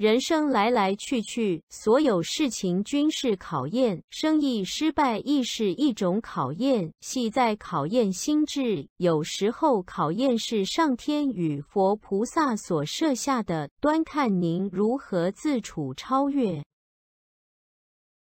人生来来去去所有事情均是考验生意失败亦是一种考验系在考验心智有时候考验是上天与佛菩萨所设下的端看您如何自处超越。